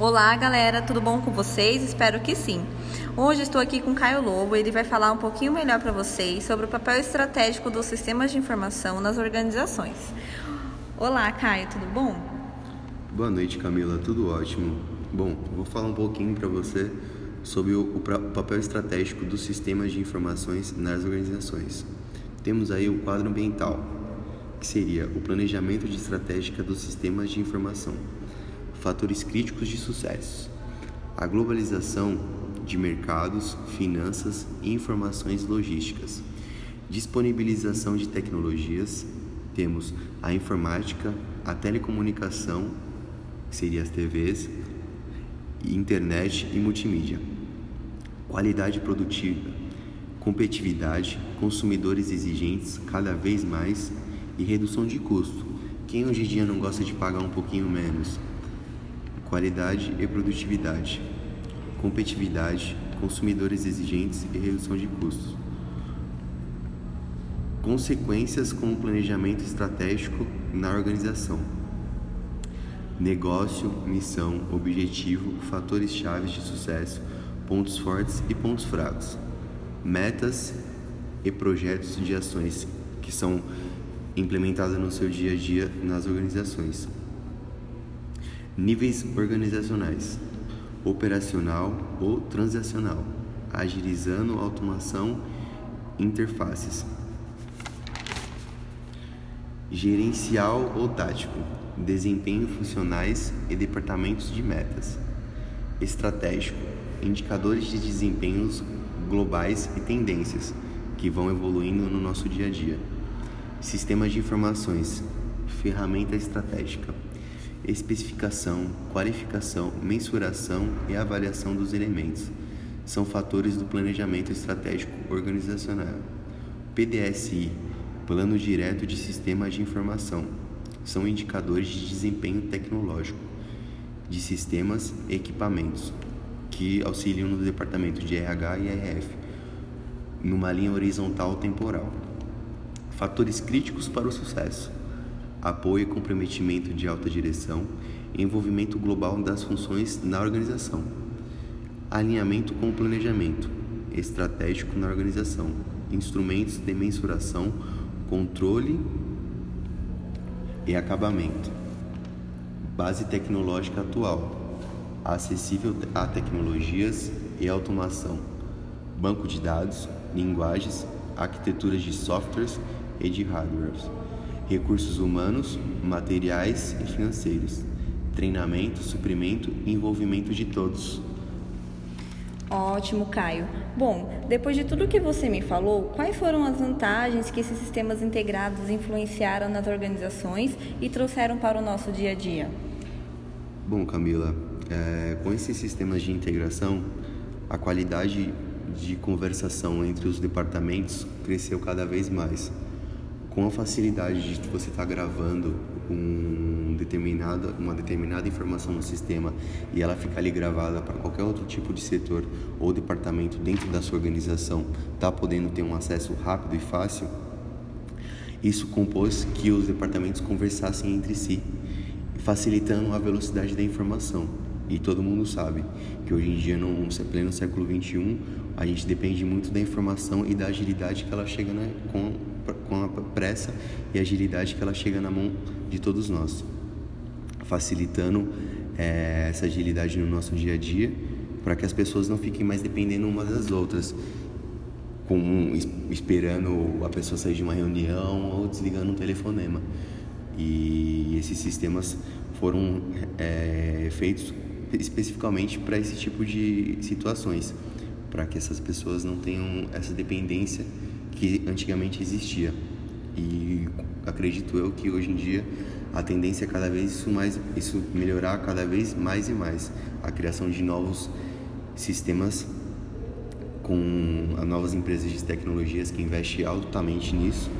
Olá, galera, tudo bom com vocês? Espero que sim. Hoje estou aqui com Caio Lobo, ele vai falar um pouquinho melhor para vocês sobre o papel estratégico dos sistemas de informação nas organizações. Olá, Caio, tudo bom? Boa noite, Camila, tudo ótimo. Bom, vou falar um pouquinho para você sobre o, o papel estratégico dos sistemas de informações nas organizações. Temos aí o quadro ambiental, que seria o planejamento de estratégica dos sistemas de informação fatores críticos de sucesso. A globalização de mercados, finanças e informações logísticas. Disponibilização de tecnologias. Temos a informática, a telecomunicação, que seria as TVs, internet e multimídia. Qualidade produtiva, competitividade, consumidores exigentes cada vez mais e redução de custo. Quem hoje em dia não gosta de pagar um pouquinho menos? Qualidade e produtividade, competitividade, consumidores exigentes e redução de custos. Consequências com o planejamento estratégico na organização. Negócio, missão, objetivo, fatores chaves de sucesso, pontos fortes e pontos fracos. Metas e projetos de ações que são implementadas no seu dia a dia nas organizações. Níveis organizacionais: operacional ou transacional, agilizando automação, interfaces. Gerencial ou tático: desempenho funcionais e departamentos de metas. Estratégico: indicadores de desempenhos globais e tendências que vão evoluindo no nosso dia a dia. Sistemas de informações: ferramenta estratégica especificação, qualificação, mensuração e avaliação dos elementos. São fatores do planejamento estratégico organizacional. PDSI, Plano Direto de Sistemas de Informação, são indicadores de desempenho tecnológico de sistemas e equipamentos que auxiliam no departamento de RH e RF numa linha horizontal temporal. Fatores críticos para o sucesso apoio e comprometimento de alta direção, envolvimento global das funções na organização, alinhamento com o planejamento estratégico na organização, instrumentos de mensuração, controle e acabamento, base tecnológica atual, acessível a tecnologias e automação, banco de dados, linguagens, arquiteturas de softwares e de hardwares recursos humanos, materiais e financeiros, treinamento, suprimento e envolvimento de todos. Ótimo, Caio. Bom, depois de tudo que você me falou, quais foram as vantagens que esses sistemas integrados influenciaram nas organizações e trouxeram para o nosso dia a dia? Bom, Camila, é, com esses sistemas de integração, a qualidade de conversação entre os departamentos cresceu cada vez mais com a facilidade de você estar tá gravando um uma determinada informação no sistema e ela ficar ali gravada para qualquer outro tipo de setor ou departamento dentro da sua organização, tá podendo ter um acesso rápido e fácil, isso compôs que os departamentos conversassem entre si, facilitando a velocidade da informação. E todo mundo sabe que hoje em dia, no pleno século XXI, a gente depende muito da informação e da agilidade que ela chega né, com com a pressa e agilidade que ela chega na mão de todos nós, facilitando é, essa agilidade no nosso dia a dia, para que as pessoas não fiquem mais dependendo umas das outras, com, esperando a pessoa sair de uma reunião ou desligando um telefonema. E esses sistemas foram é, feitos especificamente para esse tipo de situações, para que essas pessoas não tenham essa dependência que antigamente existia. E acredito eu que hoje em dia a tendência é cada vez isso mais isso melhorar cada vez mais e mais a criação de novos sistemas com novas empresas de tecnologias que investem altamente nisso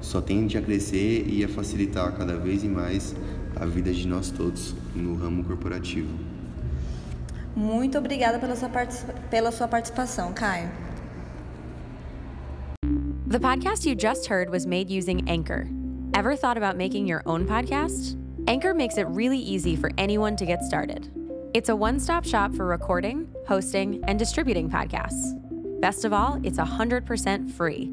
só tende a crescer e a facilitar cada vez mais a vida de nós todos no ramo corporativo. Muito obrigada pela sua, pela sua participação, Caio. The podcast you just heard was made using Anchor. Ever thought about making your own podcast? Anchor makes it really easy for anyone to get started. It's a one stop shop for recording, hosting, and distributing podcasts. Best of all, it's 100% free.